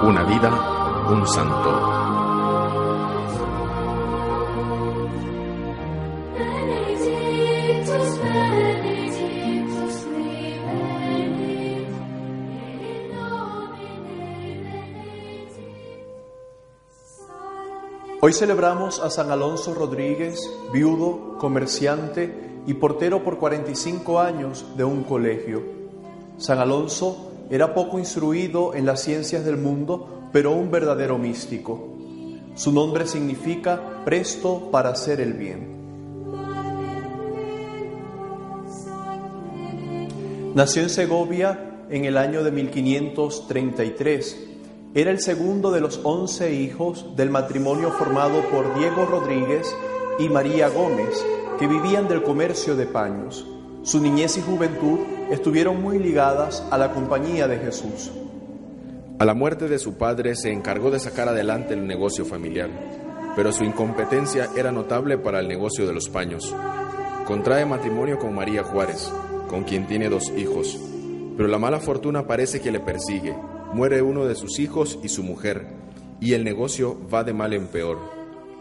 Una vida, un santo. Hoy celebramos a San Alonso Rodríguez, viudo, comerciante y portero por 45 años de un colegio. San Alonso era poco instruido en las ciencias del mundo, pero un verdadero místico. Su nombre significa presto para hacer el bien. Nació en Segovia en el año de 1533. Era el segundo de los once hijos del matrimonio formado por Diego Rodríguez y María Gómez, que vivían del comercio de paños. Su niñez y juventud estuvieron muy ligadas a la compañía de Jesús. A la muerte de su padre se encargó de sacar adelante el negocio familiar, pero su incompetencia era notable para el negocio de los paños. Contrae matrimonio con María Juárez, con quien tiene dos hijos, pero la mala fortuna parece que le persigue. Muere uno de sus hijos y su mujer, y el negocio va de mal en peor.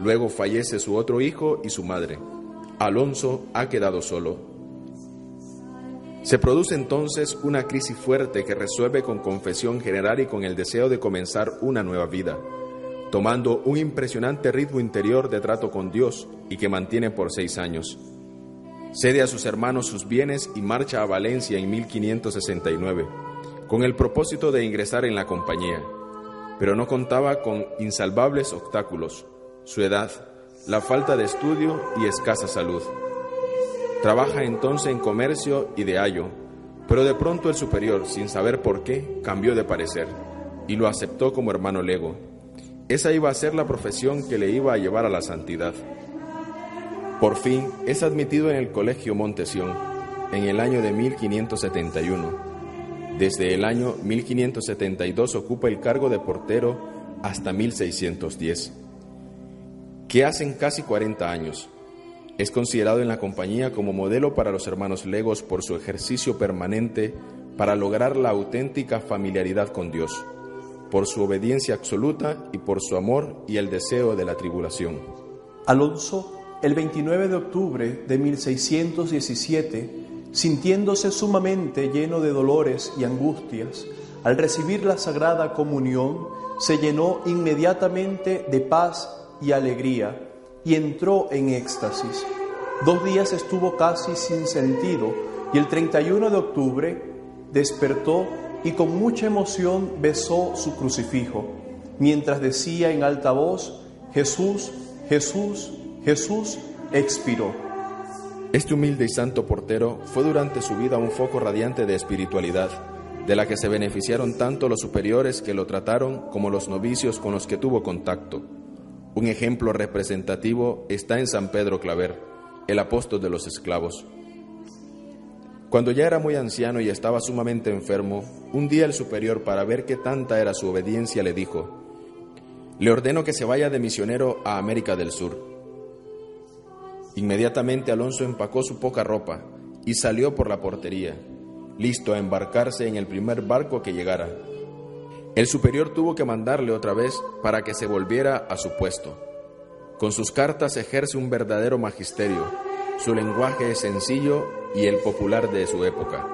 Luego fallece su otro hijo y su madre. Alonso ha quedado solo. Se produce entonces una crisis fuerte que resuelve con confesión general y con el deseo de comenzar una nueva vida, tomando un impresionante ritmo interior de trato con Dios y que mantiene por seis años. Cede a sus hermanos sus bienes y marcha a Valencia en 1569, con el propósito de ingresar en la compañía, pero no contaba con insalvables obstáculos, su edad, la falta de estudio y escasa salud. Trabaja entonces en comercio y de ayo, pero de pronto el superior, sin saber por qué, cambió de parecer y lo aceptó como hermano lego. Esa iba a ser la profesión que le iba a llevar a la santidad. Por fin es admitido en el Colegio Montesión en el año de 1571. Desde el año 1572 ocupa el cargo de portero hasta 1610. ¿Qué hacen casi 40 años? Es considerado en la compañía como modelo para los hermanos legos por su ejercicio permanente para lograr la auténtica familiaridad con Dios, por su obediencia absoluta y por su amor y el deseo de la tribulación. Alonso, el 29 de octubre de 1617, sintiéndose sumamente lleno de dolores y angustias, al recibir la Sagrada Comunión, se llenó inmediatamente de paz y alegría y entró en éxtasis. Dos días estuvo casi sin sentido y el 31 de octubre despertó y con mucha emoción besó su crucifijo, mientras decía en alta voz, Jesús, Jesús, Jesús, expiró. Este humilde y santo portero fue durante su vida un foco radiante de espiritualidad, de la que se beneficiaron tanto los superiores que lo trataron como los novicios con los que tuvo contacto. Un ejemplo representativo está en San Pedro Claver, el apóstol de los esclavos. Cuando ya era muy anciano y estaba sumamente enfermo, un día el superior, para ver qué tanta era su obediencia, le dijo, le ordeno que se vaya de misionero a América del Sur. Inmediatamente Alonso empacó su poca ropa y salió por la portería, listo a embarcarse en el primer barco que llegara. El superior tuvo que mandarle otra vez para que se volviera a su puesto. Con sus cartas ejerce un verdadero magisterio. Su lenguaje es sencillo y el popular de su época,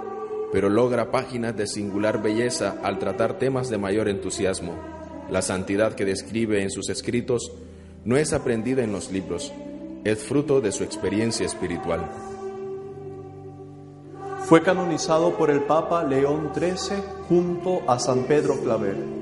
pero logra páginas de singular belleza al tratar temas de mayor entusiasmo. La santidad que describe en sus escritos no es aprendida en los libros, es fruto de su experiencia espiritual. Fue canonizado por el Papa León XIII junto a San Pedro Claver.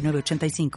906985.